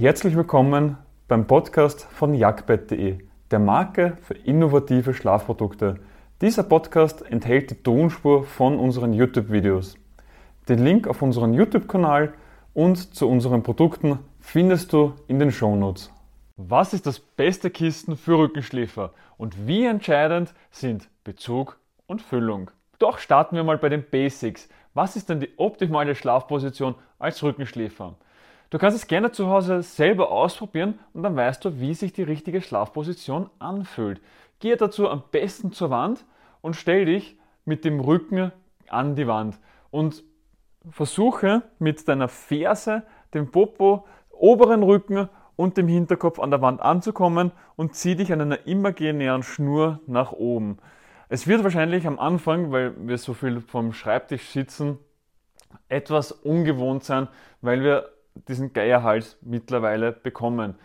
Herzlich willkommen beim Podcast von jagdbett.de, der Marke für innovative Schlafprodukte. Dieser Podcast enthält die Tonspur von unseren YouTube-Videos. Den Link auf unseren YouTube-Kanal und zu unseren Produkten findest du in den Shownotes. Was ist das beste Kissen für Rückenschläfer und wie entscheidend sind Bezug und Füllung? Doch starten wir mal bei den Basics. Was ist denn die optimale Schlafposition als Rückenschläfer? Du kannst es gerne zu Hause selber ausprobieren und dann weißt du, wie sich die richtige Schlafposition anfühlt. Gehe dazu am besten zur Wand und stell dich mit dem Rücken an die Wand und versuche mit deiner Ferse, dem Popo, oberen Rücken und dem Hinterkopf an der Wand anzukommen und zieh dich an einer imaginären Schnur nach oben. Es wird wahrscheinlich am Anfang, weil wir so viel vom Schreibtisch sitzen, etwas ungewohnt sein, weil wir diesen Geierhals mittlerweile bekommen.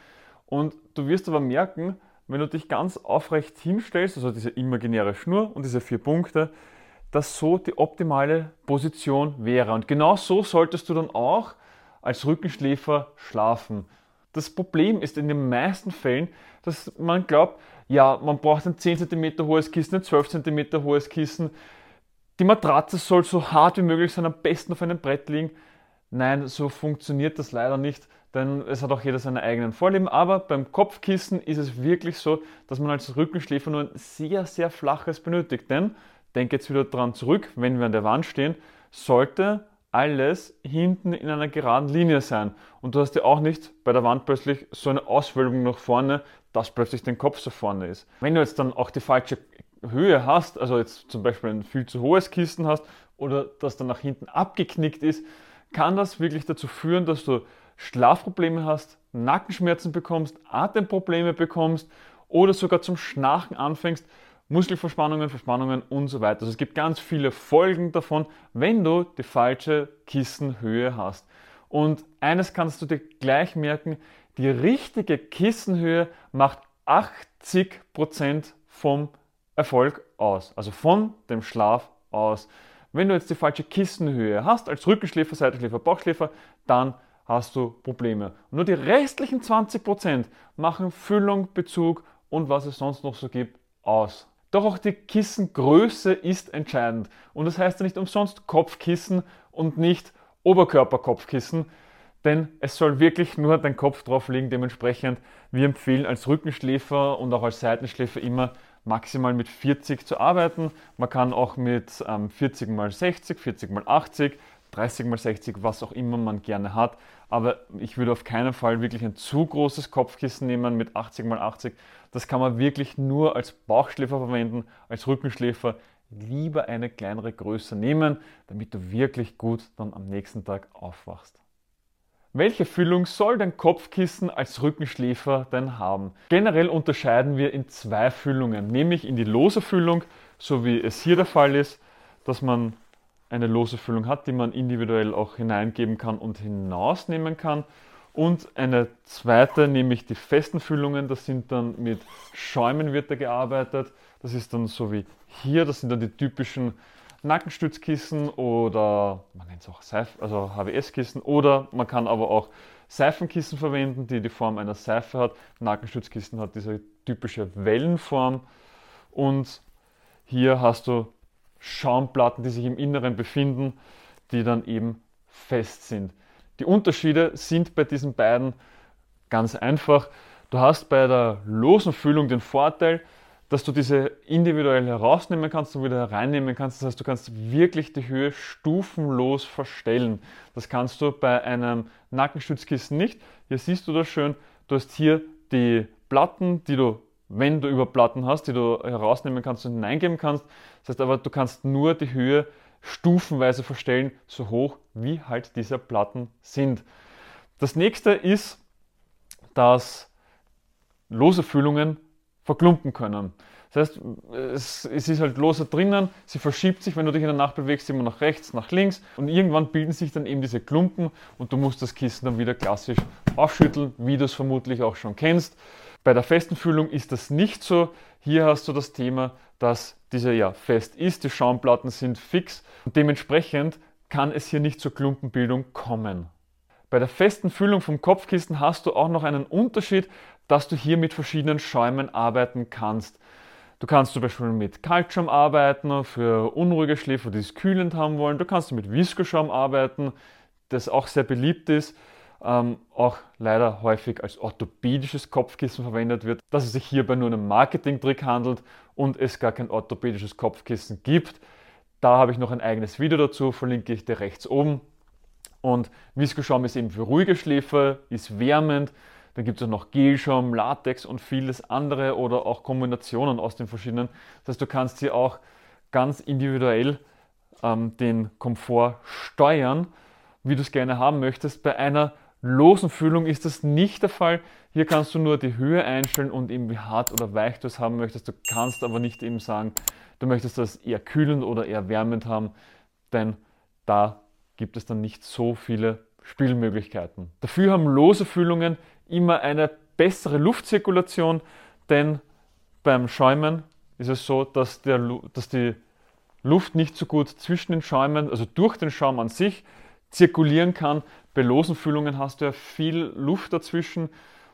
Und du wirst aber merken, wenn du dich ganz aufrecht hinstellst, also diese imaginäre Schnur und diese vier Punkte, dass so die optimale Position wäre. Und genau so solltest du dann auch als Rückenschläfer schlafen. Das Problem ist in den meisten Fällen, dass man glaubt, ja, man braucht ein 10 cm hohes Kissen, ein 12 cm hohes Kissen. Die Matratze soll so hart wie möglich sein, am besten auf einem Brett liegen. Nein, so funktioniert das leider nicht, denn es hat auch jeder seine eigenen Vorlieben. Aber beim Kopfkissen ist es wirklich so, dass man als Rückenschläfer nur ein sehr, sehr flaches benötigt. Denn, denke jetzt wieder dran zurück, wenn wir an der Wand stehen, sollte alles hinten in einer geraden Linie sein. Und du hast ja auch nicht bei der Wand plötzlich so eine Auswölbung nach vorne, dass plötzlich dein Kopf so vorne ist. Wenn du jetzt dann auch die falsche Höhe hast, also jetzt zum Beispiel ein viel zu hohes Kissen hast oder das dann nach hinten abgeknickt ist, kann das wirklich dazu führen, dass du Schlafprobleme hast, Nackenschmerzen bekommst, Atemprobleme bekommst oder sogar zum Schnarchen anfängst, Muskelverspannungen, Verspannungen und so weiter. Also es gibt ganz viele Folgen davon, wenn du die falsche Kissenhöhe hast. Und eines kannst du dir gleich merken, die richtige Kissenhöhe macht 80% vom Erfolg aus, also von dem Schlaf aus. Wenn du jetzt die falsche Kissenhöhe hast, als Rückenschläfer, Seitenschläfer, Bauchschläfer, dann hast du Probleme. Und nur die restlichen 20% machen Füllung, Bezug und was es sonst noch so gibt aus. Doch auch die Kissengröße ist entscheidend. Und das heißt ja nicht umsonst Kopfkissen und nicht Oberkörperkopfkissen, denn es soll wirklich nur dein Kopf drauf liegen. Dementsprechend, wir empfehlen als Rückenschläfer und auch als Seitenschläfer immer maximal mit 40 zu arbeiten. Man kann auch mit ähm, 40 x 60, 40 x 80, 30 x 60, was auch immer man gerne hat. Aber ich würde auf keinen Fall wirklich ein zu großes Kopfkissen nehmen mit 80 x 80. Das kann man wirklich nur als Bauchschläfer verwenden, als Rückenschläfer lieber eine kleinere Größe nehmen, damit du wirklich gut dann am nächsten Tag aufwachst. Welche Füllung soll dein Kopfkissen als Rückenschläfer denn haben? Generell unterscheiden wir in zwei Füllungen, nämlich in die lose Füllung, so wie es hier der Fall ist, dass man eine lose Füllung hat, die man individuell auch hineingeben kann und hinausnehmen kann. Und eine zweite, nämlich die festen Füllungen, das sind dann mit Schäumen wird da gearbeitet. Das ist dann so wie hier, das sind dann die typischen Nackenstützkissen oder man nennt es auch Seif also HWS-Kissen oder man kann aber auch Seifenkissen verwenden, die die Form einer Seife hat. Nackenstützkissen hat diese typische Wellenform und hier hast du Schaumplatten, die sich im Inneren befinden, die dann eben fest sind. Die Unterschiede sind bei diesen beiden ganz einfach. Du hast bei der losen Füllung den Vorteil, dass du diese individuell herausnehmen kannst und wieder reinnehmen kannst. Das heißt, du kannst wirklich die Höhe stufenlos verstellen. Das kannst du bei einem Nackenstützkissen nicht. Hier siehst du das schön. Du hast hier die Platten, die du, wenn du über Platten hast, die du herausnehmen kannst und hineingeben kannst. Das heißt aber, du kannst nur die Höhe stufenweise verstellen, so hoch wie halt diese Platten sind. Das nächste ist, dass lose Füllungen verklumpen können. Das heißt, es, ist halt loser drinnen, sie verschiebt sich, wenn du dich in der Nacht bewegst, immer nach rechts, nach links und irgendwann bilden sich dann eben diese Klumpen und du musst das Kissen dann wieder klassisch aufschütteln, wie du es vermutlich auch schon kennst. Bei der festen Füllung ist das nicht so. Hier hast du das Thema, dass diese ja fest ist, die Schaumplatten sind fix und dementsprechend kann es hier nicht zur Klumpenbildung kommen. Bei der festen Füllung vom Kopfkissen hast du auch noch einen Unterschied, dass du hier mit verschiedenen Schäumen arbeiten kannst. Du kannst zum Beispiel mit Kaltschaum arbeiten für unruhige Schläfer, die es kühlend haben wollen. Du kannst mit Viskoschaum arbeiten, das auch sehr beliebt ist, ähm, auch leider häufig als orthopädisches Kopfkissen verwendet wird, dass es sich hierbei nur um einen Marketingtrick handelt und es gar kein orthopädisches Kopfkissen gibt. Da habe ich noch ein eigenes Video dazu, verlinke ich dir rechts oben. Und Viskoschaum ist eben für ruhige Schläfer, ist wärmend. Dann gibt es auch noch Gelschaum, Latex und vieles andere oder auch Kombinationen aus den verschiedenen. Das heißt, du kannst hier auch ganz individuell ähm, den Komfort steuern, wie du es gerne haben möchtest. Bei einer losen Füllung ist das nicht der Fall. Hier kannst du nur die Höhe einstellen und eben wie hart oder weich du es haben möchtest. Du kannst aber nicht eben sagen, du möchtest das eher kühlend oder eher wärmend haben, denn da gibt es dann nicht so viele Spielmöglichkeiten. Dafür haben lose Füllungen immer eine bessere Luftzirkulation, denn beim Schäumen ist es so, dass, der, dass die Luft nicht so gut zwischen den Schäumen, also durch den Schaum an sich, zirkulieren kann. Bei losen Füllungen hast du ja viel Luft dazwischen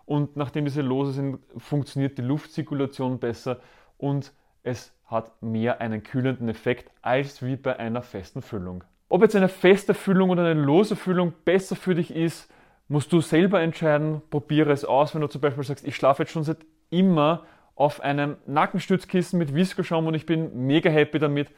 und nachdem diese lose sind, funktioniert die Luftzirkulation besser und es hat mehr einen kühlenden Effekt als wie bei einer festen Füllung. Ob jetzt eine feste Füllung oder eine lose Füllung besser für dich ist, musst du selber entscheiden. Probiere es aus, wenn du zum Beispiel sagst, ich schlafe jetzt schon seit immer auf einem Nackenstützkissen mit Viskoschaum und ich bin mega happy damit.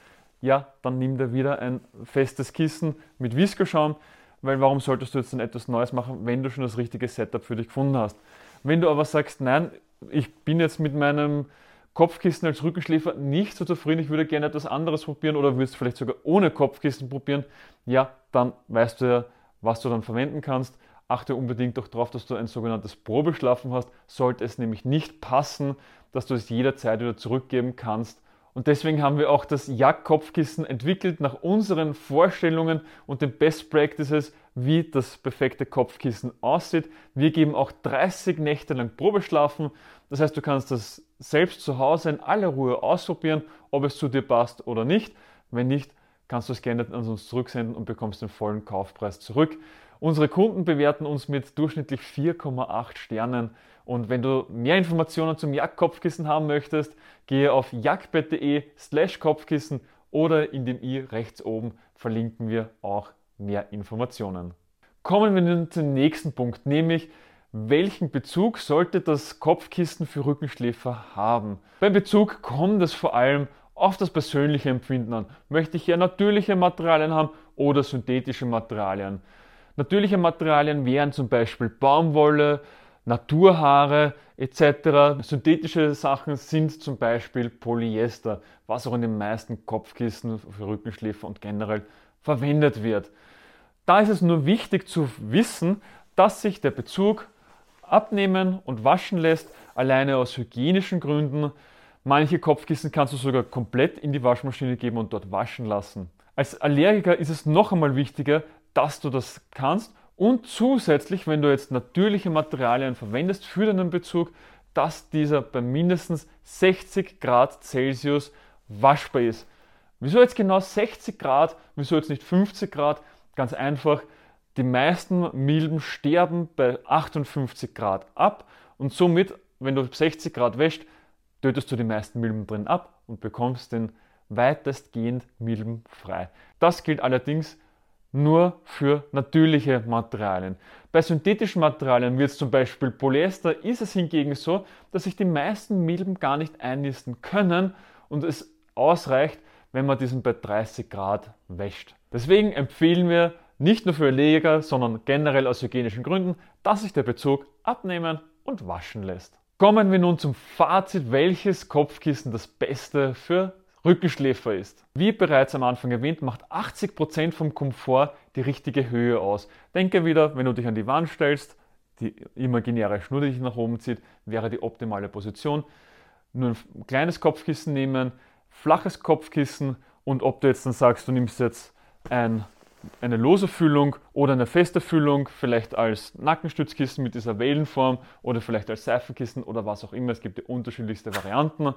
Ja, dann nimm dir wieder ein festes Kissen mit Viskoschaum, weil warum solltest du jetzt dann etwas Neues machen, wenn du schon das richtige Setup für dich gefunden hast? Wenn du aber sagst, nein, ich bin jetzt mit meinem Kopfkissen als Rückenschläfer nicht so zufrieden, ich würde gerne etwas anderes probieren oder willst vielleicht sogar ohne Kopfkissen probieren, ja, dann weißt du ja, was du dann verwenden kannst. Achte unbedingt auch darauf, dass du ein sogenanntes Probeschlafen hast. Sollte es nämlich nicht passen, dass du es jederzeit wieder zurückgeben kannst. Und deswegen haben wir auch das Jack-Kopfkissen entwickelt nach unseren Vorstellungen und den Best Practices, wie das perfekte Kopfkissen aussieht. Wir geben auch 30 Nächte lang Probeschlafen. Das heißt, du kannst das selbst zu Hause in aller Ruhe ausprobieren, ob es zu dir passt oder nicht. Wenn nicht, kannst du es gerne an uns zurücksenden und bekommst den vollen Kaufpreis zurück. Unsere Kunden bewerten uns mit durchschnittlich 4,8 Sternen. Und wenn du mehr Informationen zum Jagdkopfkissen haben möchtest, gehe auf jagdbett.de slash Kopfkissen oder in dem i rechts oben verlinken wir auch mehr Informationen. Kommen wir nun zum nächsten Punkt, nämlich welchen Bezug sollte das Kopfkissen für Rückenschläfer haben? Beim Bezug kommt es vor allem auf das persönliche Empfinden an. Möchte ich ja natürliche Materialien haben oder synthetische Materialien? Natürliche Materialien wären zum Beispiel Baumwolle, Naturhaare etc. Synthetische Sachen sind zum Beispiel Polyester, was auch in den meisten Kopfkissen für Rückenschläfer und generell verwendet wird. Da ist es nur wichtig zu wissen, dass sich der Bezug abnehmen und waschen lässt, alleine aus hygienischen Gründen. Manche Kopfkissen kannst du sogar komplett in die Waschmaschine geben und dort waschen lassen. Als Allergiker ist es noch einmal wichtiger, dass du das kannst und zusätzlich, wenn du jetzt natürliche Materialien verwendest für deinen Bezug, dass dieser bei mindestens 60 Grad Celsius waschbar ist. Wieso jetzt genau 60 Grad? Wieso jetzt nicht 50 Grad? Ganz einfach, die meisten Milben sterben bei 58 Grad ab und somit, wenn du 60 Grad wäscht, tötest du die meisten Milben drin ab und bekommst den weitestgehend milbenfrei. Das gilt allerdings nur für natürliche Materialien. Bei synthetischen Materialien, wie jetzt zum Beispiel Polyester, ist es hingegen so, dass sich die meisten Milben gar nicht einnisten können und es ausreicht, wenn man diesen bei 30 Grad wäscht. Deswegen empfehlen wir nicht nur für Leger, sondern generell aus hygienischen Gründen, dass sich der Bezug abnehmen und waschen lässt. Kommen wir nun zum Fazit, welches Kopfkissen das Beste für Rückenschläfer ist. Wie bereits am Anfang erwähnt, macht 80% vom Komfort die richtige Höhe aus. Denke wieder, wenn du dich an die Wand stellst, die imaginäre Schnur, die dich nach oben zieht, wäre die optimale Position. Nur ein kleines Kopfkissen nehmen, flaches Kopfkissen und ob du jetzt dann sagst, du nimmst jetzt ein, eine lose Füllung oder eine feste Füllung, vielleicht als Nackenstützkissen mit dieser Wellenform oder vielleicht als Seifenkissen oder was auch immer. Es gibt ja unterschiedlichste Varianten.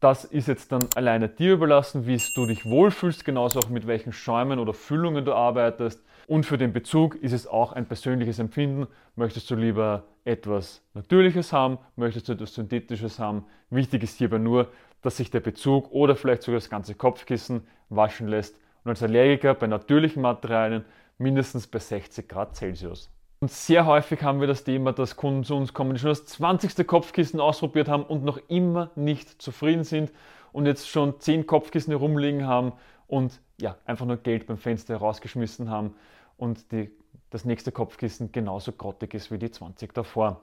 Das ist jetzt dann alleine dir überlassen, wie du dich wohlfühlst, genauso auch mit welchen Schäumen oder Füllungen du arbeitest. Und für den Bezug ist es auch ein persönliches Empfinden. Möchtest du lieber etwas Natürliches haben? Möchtest du etwas Synthetisches haben? Wichtig ist hierbei nur, dass sich der Bezug oder vielleicht sogar das ganze Kopfkissen waschen lässt und als Allergiker bei natürlichen Materialien mindestens bei 60 Grad Celsius. Und sehr häufig haben wir das Thema, dass Kunden zu uns kommen, die schon das 20. Kopfkissen ausprobiert haben und noch immer nicht zufrieden sind und jetzt schon 10 Kopfkissen herumliegen haben und ja, einfach nur Geld beim Fenster herausgeschmissen haben und die, das nächste Kopfkissen genauso grottig ist wie die 20 davor.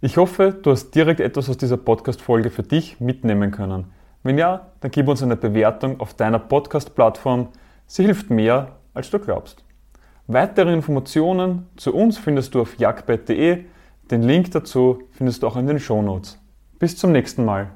Ich hoffe, du hast direkt etwas aus dieser Podcast-Folge für dich mitnehmen können. Wenn ja, dann gib uns eine Bewertung auf deiner Podcast-Plattform. Sie hilft mehr, als du glaubst. Weitere Informationen zu uns findest du auf jagdbett.de. Den Link dazu findest du auch in den Shownotes. Bis zum nächsten Mal.